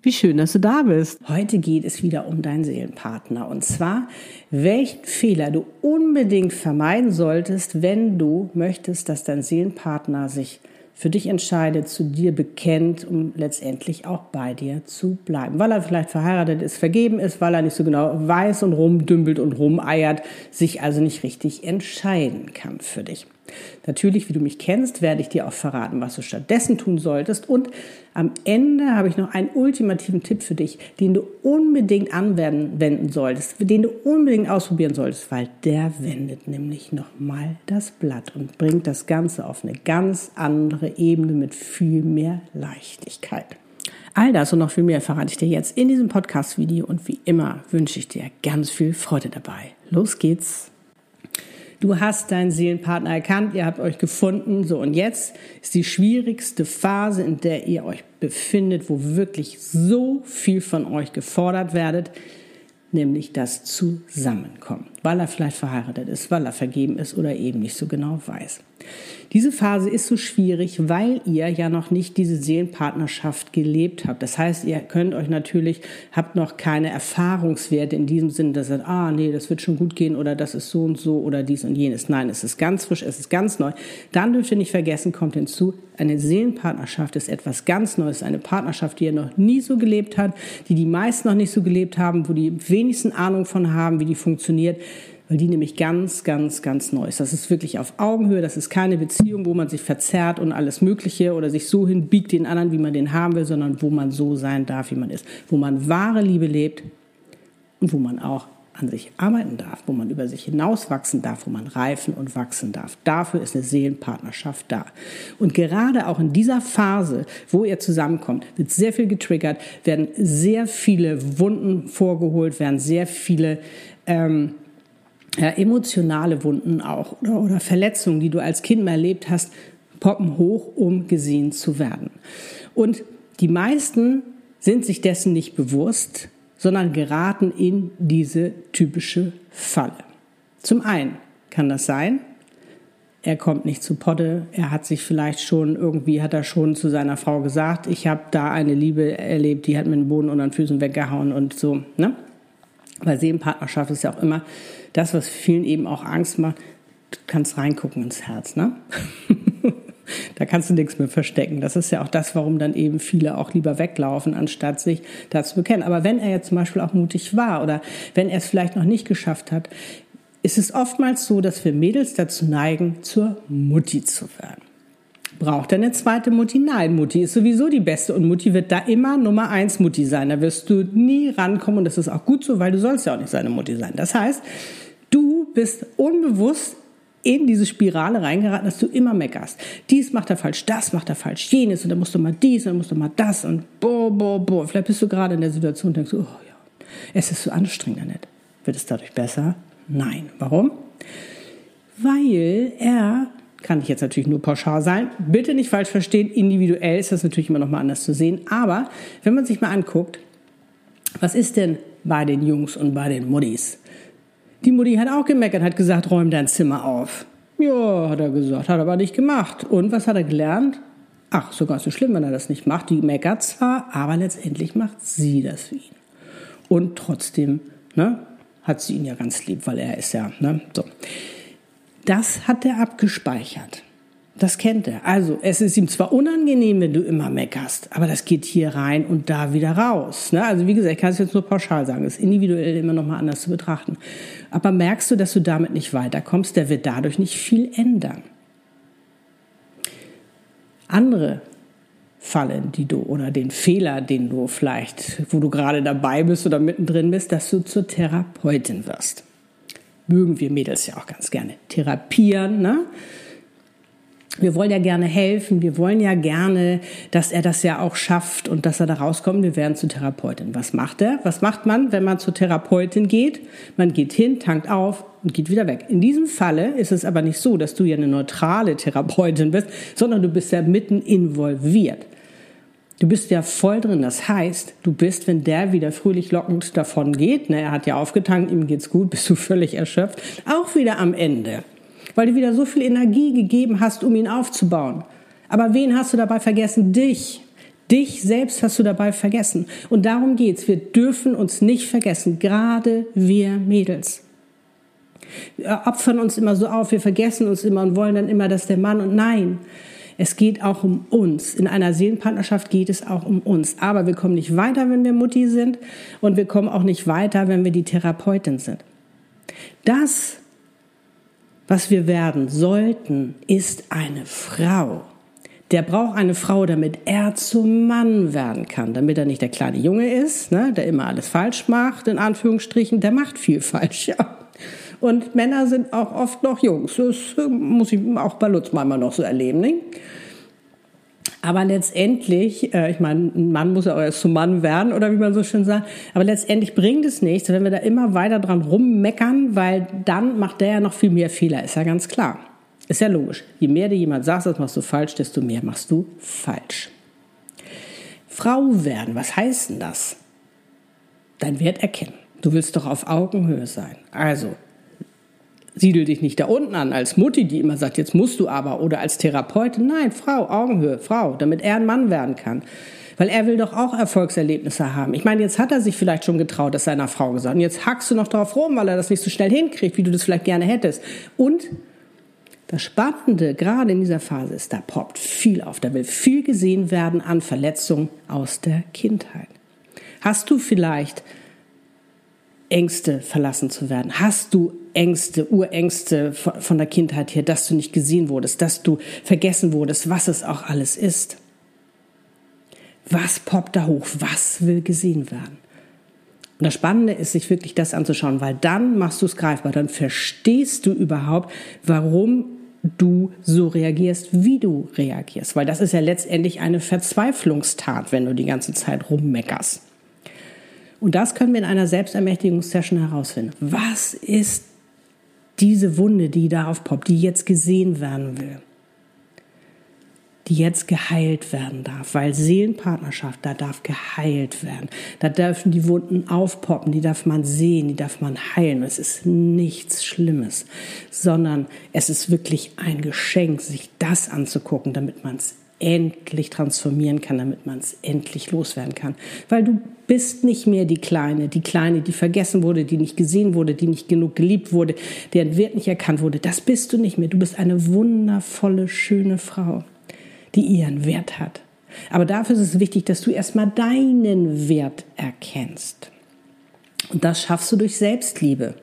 Wie schön, dass du da bist. Heute geht es wieder um deinen Seelenpartner. Und zwar, welchen Fehler du unbedingt vermeiden solltest, wenn du möchtest, dass dein Seelenpartner sich für dich entscheidet, zu dir bekennt, um letztendlich auch bei dir zu bleiben. Weil er vielleicht verheiratet ist, vergeben ist, weil er nicht so genau weiß und rumdümpelt und rumeiert, sich also nicht richtig entscheiden kann für dich. Natürlich, wie du mich kennst, werde ich dir auch verraten, was du stattdessen tun solltest. Und am Ende habe ich noch einen ultimativen Tipp für dich, den du unbedingt anwenden solltest, den du unbedingt ausprobieren solltest, weil der wendet nämlich nochmal das Blatt und bringt das Ganze auf eine ganz andere Ebene mit viel mehr Leichtigkeit. All das und noch viel mehr verrate ich dir jetzt in diesem Podcast-Video und wie immer wünsche ich dir ganz viel Freude dabei. Los geht's! Du hast deinen Seelenpartner erkannt, ihr habt euch gefunden, so und jetzt ist die schwierigste Phase, in der ihr euch befindet, wo wirklich so viel von euch gefordert werdet, nämlich das Zusammenkommen, weil er vielleicht verheiratet ist, weil er vergeben ist oder eben nicht so genau weiß. Diese Phase ist so schwierig, weil ihr ja noch nicht diese Seelenpartnerschaft gelebt habt. Das heißt, ihr könnt euch natürlich, habt noch keine Erfahrungswerte in diesem Sinne, dass ihr ah, nee, das wird schon gut gehen oder das ist so und so oder dies und jenes. Nein, es ist ganz frisch, es ist ganz neu. Dann dürft ihr nicht vergessen, kommt hinzu, eine Seelenpartnerschaft ist etwas ganz Neues, eine Partnerschaft, die ihr noch nie so gelebt habt, die die meisten noch nicht so gelebt haben, wo die wenigsten Ahnung von haben, wie die funktioniert weil die nämlich ganz, ganz, ganz neu ist. Das ist wirklich auf Augenhöhe, das ist keine Beziehung, wo man sich verzerrt und alles Mögliche oder sich so hinbiegt den anderen, wie man den haben will, sondern wo man so sein darf, wie man ist, wo man wahre Liebe lebt und wo man auch an sich arbeiten darf, wo man über sich hinauswachsen darf, wo man reifen und wachsen darf. Dafür ist eine Seelenpartnerschaft da. Und gerade auch in dieser Phase, wo ihr zusammenkommt, wird sehr viel getriggert, werden sehr viele Wunden vorgeholt, werden sehr viele ähm, ja, emotionale Wunden auch oder, oder Verletzungen, die du als Kind mal erlebt hast, poppen hoch, um gesehen zu werden. Und die meisten sind sich dessen nicht bewusst, sondern geraten in diese typische Falle. Zum einen kann das sein, er kommt nicht zu Potte, er hat sich vielleicht schon, irgendwie hat er schon zu seiner Frau gesagt, ich habe da eine Liebe erlebt, die hat mir den Boden unter den Füßen weggehauen und so, ne? Weil Seelenpartnerschaft ist ja auch immer das, was vielen eben auch Angst macht. Du kannst reingucken ins Herz, ne? da kannst du nichts mehr verstecken. Das ist ja auch das, warum dann eben viele auch lieber weglaufen, anstatt sich dazu bekennen. Aber wenn er jetzt zum Beispiel auch mutig war oder wenn er es vielleicht noch nicht geschafft hat, ist es oftmals so, dass wir Mädels dazu neigen, zur Mutti zu werden. Braucht er eine zweite Mutti? Nein, Mutti ist sowieso die beste und Mutti wird da immer Nummer eins Mutti sein. Da wirst du nie rankommen und das ist auch gut so, weil du sollst ja auch nicht seine Mutti sein. Das heißt, du bist unbewusst in diese Spirale reingeraten, dass du immer meckerst. Dies macht er falsch, das macht er falsch, jenes und dann musst du mal dies und dann musst du mal das und boah, boah, boah. Vielleicht bist du gerade in der Situation und denkst, oh ja, es ist so anstrengend, nicht. Wird es dadurch besser? Nein. Warum? Weil er kann ich jetzt natürlich nur pauschal sein. Bitte nicht falsch verstehen, individuell ist das natürlich immer noch mal anders zu sehen. Aber wenn man sich mal anguckt, was ist denn bei den Jungs und bei den Muddies? Die Mutti hat auch gemeckert, hat gesagt, räum dein Zimmer auf. Ja, hat er gesagt, hat aber nicht gemacht. Und was hat er gelernt? Ach, sogar so schlimm, wenn er das nicht macht. Die meckert zwar, aber letztendlich macht sie das für ihn. Und trotzdem ne, hat sie ihn ja ganz lieb, weil er ist ja ne, so. Das hat er abgespeichert. Das kennt er. Also es ist ihm zwar unangenehm, wenn du immer meckerst, aber das geht hier rein und da wieder raus. Ne? Also wie gesagt, ich kann es jetzt nur pauschal sagen, ist individuell immer noch mal anders zu betrachten. Aber merkst du, dass du damit nicht weiterkommst, der wird dadurch nicht viel ändern. Andere Fallen, die du oder den Fehler, den du vielleicht, wo du gerade dabei bist oder mittendrin bist, dass du zur Therapeutin wirst mögen wir Mädels ja auch ganz gerne therapieren. Ne? wir wollen ja gerne helfen, wir wollen ja gerne, dass er das ja auch schafft und dass er da rauskommt. Wir werden zur Therapeutin. Was macht er? Was macht man, wenn man zur Therapeutin geht? Man geht hin, tankt auf und geht wieder weg. In diesem Falle ist es aber nicht so, dass du ja eine neutrale Therapeutin bist, sondern du bist ja mitten involviert. Du bist ja voll drin. Das heißt, du bist, wenn der wieder fröhlich lockend davon geht, ne, er hat ja aufgetankt, ihm geht's gut, bist du völlig erschöpft, auch wieder am Ende weil du wieder so viel Energie gegeben hast, um ihn aufzubauen. Aber wen hast du dabei vergessen? Dich. Dich selbst hast du dabei vergessen. Und darum geht's. Wir dürfen uns nicht vergessen, gerade wir Mädels. Wir opfern uns immer so auf, wir vergessen uns immer und wollen dann immer, dass der Mann und nein. Es geht auch um uns. In einer Seelenpartnerschaft geht es auch um uns. Aber wir kommen nicht weiter, wenn wir Mutti sind und wir kommen auch nicht weiter, wenn wir die Therapeutin sind. Das was wir werden sollten, ist eine Frau. Der braucht eine Frau, damit er zum Mann werden kann, damit er nicht der kleine Junge ist, ne, der immer alles falsch macht, in Anführungsstrichen, der macht viel falsch, ja. Und Männer sind auch oft noch Jungs. Das muss ich auch bei Lutz manchmal noch so erleben. Ne? Aber letztendlich, äh, ich meine, ein Mann muss ja auch erst zum Mann werden oder wie man so schön sagt, aber letztendlich bringt es nichts, wenn wir da immer weiter dran rummeckern, weil dann macht der ja noch viel mehr Fehler, ist ja ganz klar. Ist ja logisch. Je mehr dir jemand sagt, das machst du falsch, desto mehr machst du falsch. Frau werden, was heißt denn das? Dein Wert erkennen. Du willst doch auf Augenhöhe sein. Also, siedel dich nicht da unten an als Mutti, die immer sagt, jetzt musst du aber, oder als Therapeutin. Nein, Frau, Augenhöhe, Frau, damit er ein Mann werden kann. Weil er will doch auch Erfolgserlebnisse haben. Ich meine, jetzt hat er sich vielleicht schon getraut, das seiner Frau gesagt. Und jetzt hackst du noch drauf rum, weil er das nicht so schnell hinkriegt, wie du das vielleicht gerne hättest. Und das Spannende gerade in dieser Phase ist, da poppt viel auf. Da will viel gesehen werden an Verletzungen aus der Kindheit. Hast du vielleicht Ängste, verlassen zu werden? Hast du Ängste, Urängste von der Kindheit her, dass du nicht gesehen wurdest, dass du vergessen wurdest, was es auch alles ist? Was poppt da hoch? Was will gesehen werden? Und das Spannende ist, sich wirklich das anzuschauen, weil dann machst du es greifbar, dann verstehst du überhaupt, warum du so reagierst, wie du reagierst. Weil das ist ja letztendlich eine Verzweiflungstat, wenn du die ganze Zeit rummeckerst. Und das können wir in einer Selbstermächtigungssession herausfinden. Was ist diese Wunde, die da aufpoppt, die jetzt gesehen werden will? Die jetzt geheilt werden darf, weil Seelenpartnerschaft, da darf geheilt werden. Da dürfen die Wunden aufpoppen, die darf man sehen, die darf man heilen. Es ist nichts Schlimmes, sondern es ist wirklich ein Geschenk, sich das anzugucken, damit man es endlich transformieren kann, damit man es endlich loswerden kann. Weil du bist nicht mehr die Kleine, die Kleine, die vergessen wurde, die nicht gesehen wurde, die nicht genug geliebt wurde, deren Wert nicht erkannt wurde. Das bist du nicht mehr. Du bist eine wundervolle, schöne Frau, die ihren Wert hat. Aber dafür ist es wichtig, dass du erstmal deinen Wert erkennst. Und das schaffst du durch Selbstliebe.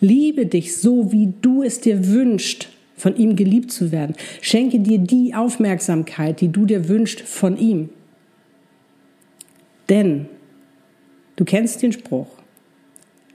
Liebe dich so, wie du es dir wünschst von ihm geliebt zu werden. Schenke dir die Aufmerksamkeit, die du dir wünschst von ihm. Denn du kennst den Spruch,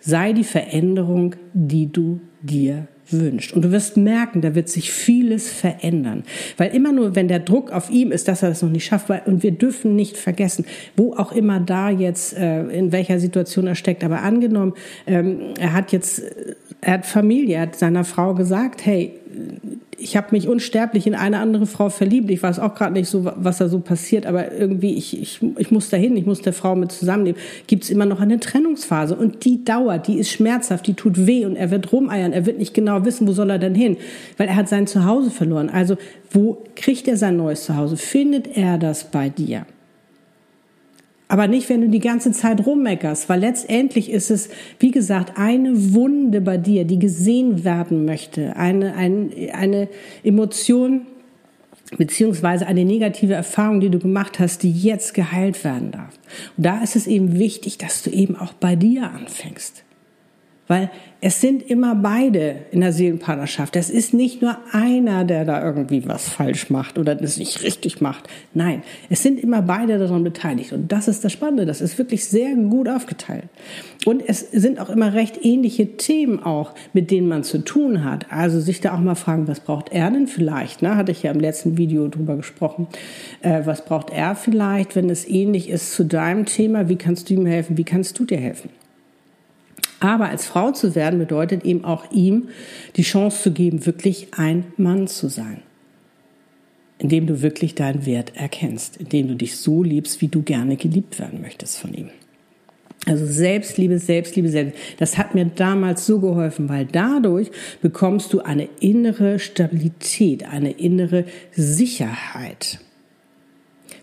sei die Veränderung, die du dir wünscht. Und du wirst merken, da wird sich vieles verändern. Weil immer nur, wenn der Druck auf ihm ist, dass er das noch nicht schafft, weil, und wir dürfen nicht vergessen, wo auch immer da jetzt, äh, in welcher Situation er steckt. Aber angenommen, ähm, er hat jetzt, er hat Familie, er hat seiner Frau gesagt, hey, ich habe mich unsterblich in eine andere Frau verliebt. Ich weiß auch gerade nicht so, was da so passiert, aber irgendwie, ich, ich, ich muss dahin, ich muss der Frau mit zusammenleben. Gibt es immer noch eine Trennungsphase und die dauert, die ist schmerzhaft, die tut weh und er wird rumeiern, er wird nicht genau wissen, wo soll er denn hin, weil er hat sein Zuhause verloren. Also wo kriegt er sein neues Zuhause? Findet er das bei dir? Aber nicht, wenn du die ganze Zeit rummeckerst, weil letztendlich ist es, wie gesagt, eine Wunde bei dir, die gesehen werden möchte, eine, eine, eine Emotion beziehungsweise eine negative Erfahrung, die du gemacht hast, die jetzt geheilt werden darf. Und da ist es eben wichtig, dass du eben auch bei dir anfängst. Weil es sind immer beide in der Seelenpartnerschaft. Es ist nicht nur einer, der da irgendwie was falsch macht oder das nicht richtig macht. Nein, es sind immer beide daran beteiligt. Und das ist das Spannende. Das ist wirklich sehr gut aufgeteilt. Und es sind auch immer recht ähnliche Themen auch, mit denen man zu tun hat. Also sich da auch mal fragen, was braucht er denn vielleicht? Ne? Hatte ich ja im letzten Video drüber gesprochen. Äh, was braucht er vielleicht, wenn es ähnlich ist zu deinem Thema? Wie kannst du ihm helfen? Wie kannst du dir helfen? Aber als Frau zu werden bedeutet eben auch ihm die Chance zu geben, wirklich ein Mann zu sein. Indem du wirklich deinen Wert erkennst, indem du dich so liebst, wie du gerne geliebt werden möchtest von ihm. Also Selbstliebe, Selbstliebe, Selbstliebe. Das hat mir damals so geholfen, weil dadurch bekommst du eine innere Stabilität, eine innere Sicherheit.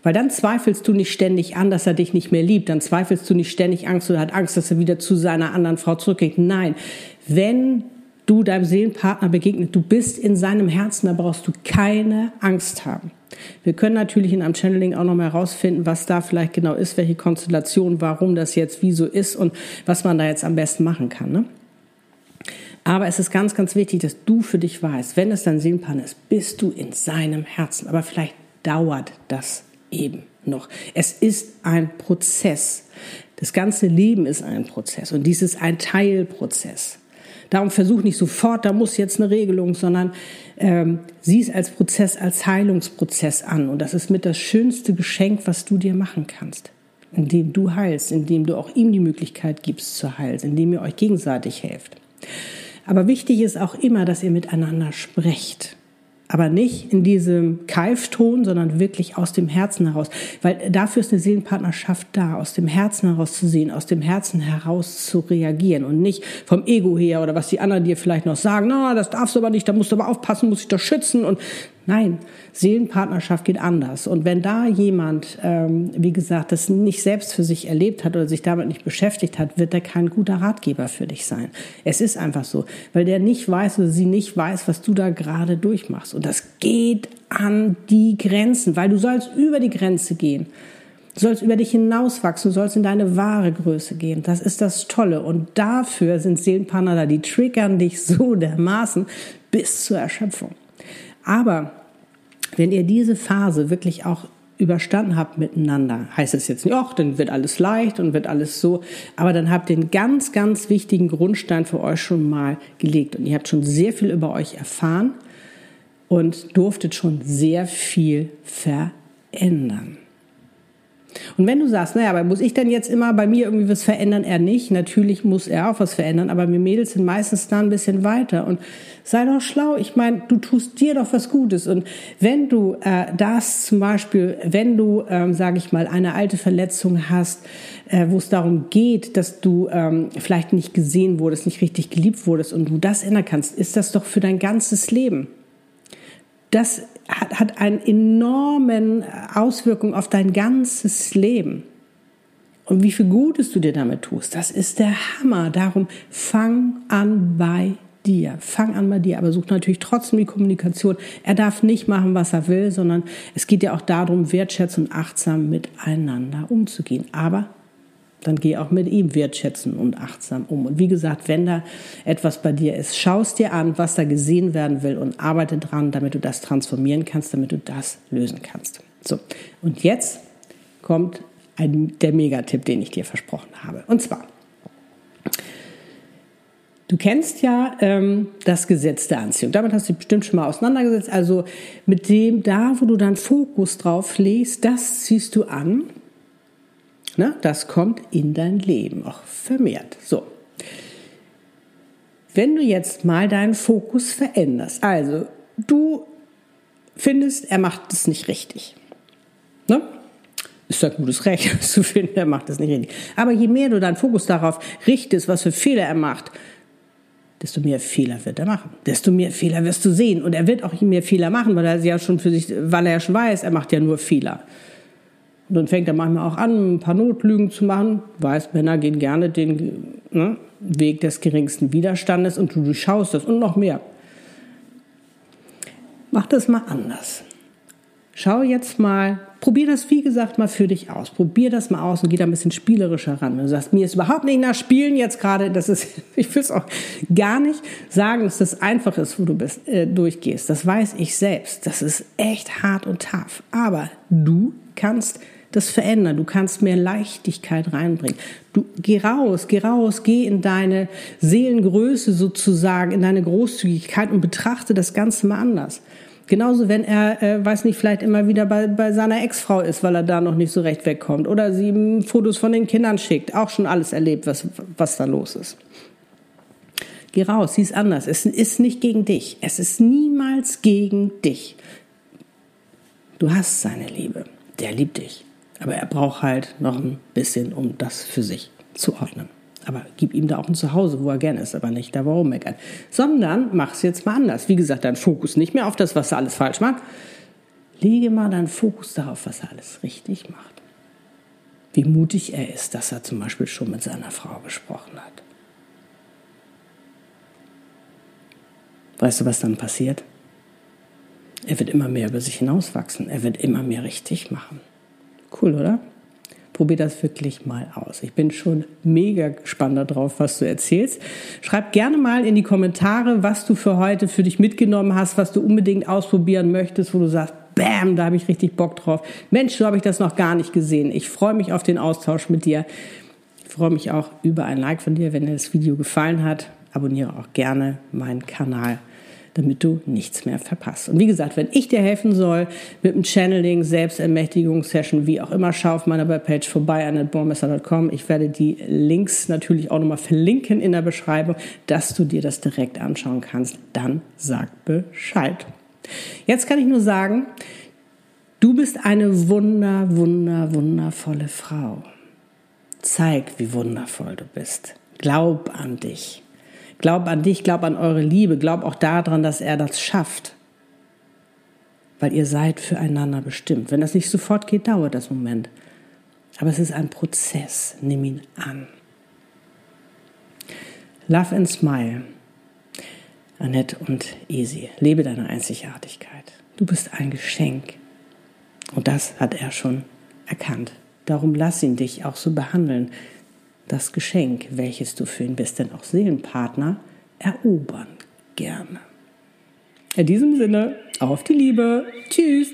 Weil dann zweifelst du nicht ständig an, dass er dich nicht mehr liebt. Dann zweifelst du nicht ständig Angst oder hat Angst, dass er wieder zu seiner anderen Frau zurückgeht. Nein, wenn du deinem Seelenpartner begegnet, du bist in seinem Herzen, da brauchst du keine Angst haben. Wir können natürlich in einem Channeling auch noch mal herausfinden, was da vielleicht genau ist, welche Konstellation, warum das jetzt wie so ist und was man da jetzt am besten machen kann. Ne? Aber es ist ganz, ganz wichtig, dass du für dich weißt, wenn es dein Seelenpartner ist, bist du in seinem Herzen. Aber vielleicht dauert das eben noch. Es ist ein Prozess. Das ganze Leben ist ein Prozess und dies ist ein Teilprozess. Darum versuch nicht sofort, da muss jetzt eine Regelung, sondern ähm, sieh es als Prozess, als Heilungsprozess an. Und das ist mit das schönste Geschenk, was du dir machen kannst. Indem du heilst, indem du auch ihm die Möglichkeit gibst zu heilen, indem ihr euch gegenseitig helft. Aber wichtig ist auch immer, dass ihr miteinander sprecht aber nicht in diesem Keifton, sondern wirklich aus dem Herzen heraus. Weil dafür ist eine Seelenpartnerschaft da, aus dem Herzen heraus zu sehen, aus dem Herzen heraus zu reagieren und nicht vom Ego her oder was die anderen dir vielleicht noch sagen, na, das darfst du aber nicht, da musst du aber aufpassen, musst dich doch schützen und Nein, Seelenpartnerschaft geht anders. Und wenn da jemand, ähm, wie gesagt, das nicht selbst für sich erlebt hat oder sich damit nicht beschäftigt hat, wird er kein guter Ratgeber für dich sein. Es ist einfach so, weil der nicht weiß oder sie nicht weiß, was du da gerade durchmachst. Und das geht an die Grenzen, weil du sollst über die Grenze gehen. Du sollst über dich hinauswachsen, du sollst in deine wahre Größe gehen. Das ist das Tolle. Und dafür sind Seelenpartner da, die triggern dich so dermaßen bis zur Erschöpfung. Aber wenn ihr diese Phase wirklich auch überstanden habt miteinander, heißt es jetzt nicht, ach, dann wird alles leicht und wird alles so, aber dann habt ihr einen ganz, ganz wichtigen Grundstein für euch schon mal gelegt und ihr habt schon sehr viel über euch erfahren und durftet schon sehr viel verändern. Und wenn du sagst, naja, aber muss ich denn jetzt immer bei mir irgendwie was verändern? Er nicht. Natürlich muss er auch was verändern, aber wir Mädels sind meistens da ein bisschen weiter. Und sei doch schlau. Ich meine, du tust dir doch was Gutes. Und wenn du äh, das zum Beispiel, wenn du, ähm, sage ich mal, eine alte Verletzung hast, äh, wo es darum geht, dass du ähm, vielleicht nicht gesehen wurdest, nicht richtig geliebt wurdest und du das ändern kannst, ist das doch für dein ganzes Leben. Das hat, hat eine enormen Auswirkung auf dein ganzes Leben. Und wie viel Gutes du dir damit tust, das ist der Hammer. Darum fang an bei dir. Fang an bei dir, aber such natürlich trotzdem die Kommunikation. Er darf nicht machen, was er will, sondern es geht ja auch darum, wertschätzend und achtsam miteinander umzugehen. Aber dann geh auch mit ihm wertschätzen und achtsam um. Und wie gesagt, wenn da etwas bei dir ist, schaust dir an, was da gesehen werden will und arbeite dran, damit du das transformieren kannst, damit du das lösen kannst. So, und jetzt kommt ein, der Megatipp, den ich dir versprochen habe. Und zwar, Du kennst ja ähm, das Gesetz der Anziehung. Damit hast du dich bestimmt schon mal auseinandergesetzt. Also mit dem, da wo du deinen Fokus drauf legst, das ziehst du an Ne? Das kommt in dein Leben auch vermehrt. So. Wenn du jetzt mal deinen Fokus veränderst, also du findest, er macht es nicht richtig. Ne? Ist ein gutes Recht zu finden, er macht es nicht richtig. Aber je mehr du deinen Fokus darauf richtest, was für Fehler er macht, desto mehr Fehler wird er machen. Desto mehr Fehler wirst du sehen. Und er wird auch mehr Fehler machen, weil er ja schon für sich, weil er ja schon weiß, er macht ja nur Fehler. Und dann fängt er manchmal auch an, ein paar Notlügen zu machen. Du weißt, Männer gehen gerne den ne, Weg des geringsten Widerstandes und du durchschaust das und noch mehr. Mach das mal anders. Schau jetzt mal, probier das wie gesagt mal für dich aus. Probier das mal aus und geh da ein bisschen spielerischer ran. Wenn du sagst, mir ist überhaupt nicht nach Spielen jetzt gerade, das ist, ich will es auch gar nicht sagen, dass das einfach ist, wo du bist, äh, durchgehst. Das weiß ich selbst. Das ist echt hart und tough. Aber du kannst das verändern. Du kannst mehr Leichtigkeit reinbringen. Du geh raus, geh raus, geh in deine Seelengröße sozusagen, in deine Großzügigkeit und betrachte das Ganze mal anders. Genauso, wenn er, äh, weiß nicht, vielleicht immer wieder bei, bei seiner Ex-Frau ist, weil er da noch nicht so recht wegkommt. Oder sie ihm Fotos von den Kindern schickt. Auch schon alles erlebt, was, was da los ist. Geh raus, sieh es anders. Es ist nicht gegen dich. Es ist niemals gegen dich. Du hast seine Liebe. Der liebt dich. Aber er braucht halt noch ein bisschen, um das für sich zu ordnen. Aber gib ihm da auch ein Zuhause, wo er gerne ist, aber nicht da, wo er meckert. Sondern mach es jetzt mal anders. Wie gesagt, dein Fokus nicht mehr auf das, was er alles falsch macht. Lege mal deinen Fokus darauf, was er alles richtig macht. Wie mutig er ist, dass er zum Beispiel schon mit seiner Frau gesprochen hat. Weißt du, was dann passiert? Er wird immer mehr über sich hinauswachsen. Er wird immer mehr richtig machen. Cool, oder? Probier das wirklich mal aus. Ich bin schon mega gespannt darauf, was du erzählst. Schreib gerne mal in die Kommentare, was du für heute für dich mitgenommen hast, was du unbedingt ausprobieren möchtest, wo du sagst, Bam, da habe ich richtig Bock drauf. Mensch, so habe ich das noch gar nicht gesehen. Ich freue mich auf den Austausch mit dir. Ich freue mich auch über ein Like von dir, wenn dir das Video gefallen hat. Abonniere auch gerne meinen Kanal damit du nichts mehr verpasst. Und wie gesagt, wenn ich dir helfen soll mit einem Channeling, Selbstermächtigungssession, wie auch immer, schau auf meiner Webpage vorbei an netbormesser.com. Ich werde die Links natürlich auch nochmal verlinken in der Beschreibung, dass du dir das direkt anschauen kannst. Dann sag Bescheid. Jetzt kann ich nur sagen, du bist eine wunder, wunder, wundervolle Frau. Zeig, wie wundervoll du bist. Glaub an dich. Glaub an dich, glaub an eure Liebe, glaub auch daran, dass er das schafft. Weil ihr seid füreinander bestimmt. Wenn das nicht sofort geht, dauert das Moment. Aber es ist ein Prozess. Nimm ihn an. Love and Smile. Annette und Easy. Lebe deine Einzigartigkeit. Du bist ein Geschenk. Und das hat er schon erkannt. Darum lass ihn dich auch so behandeln das Geschenk, welches du für ihn bist, denn auch Seelenpartner erobern gerne. In diesem Sinne, auf die Liebe. Tschüss.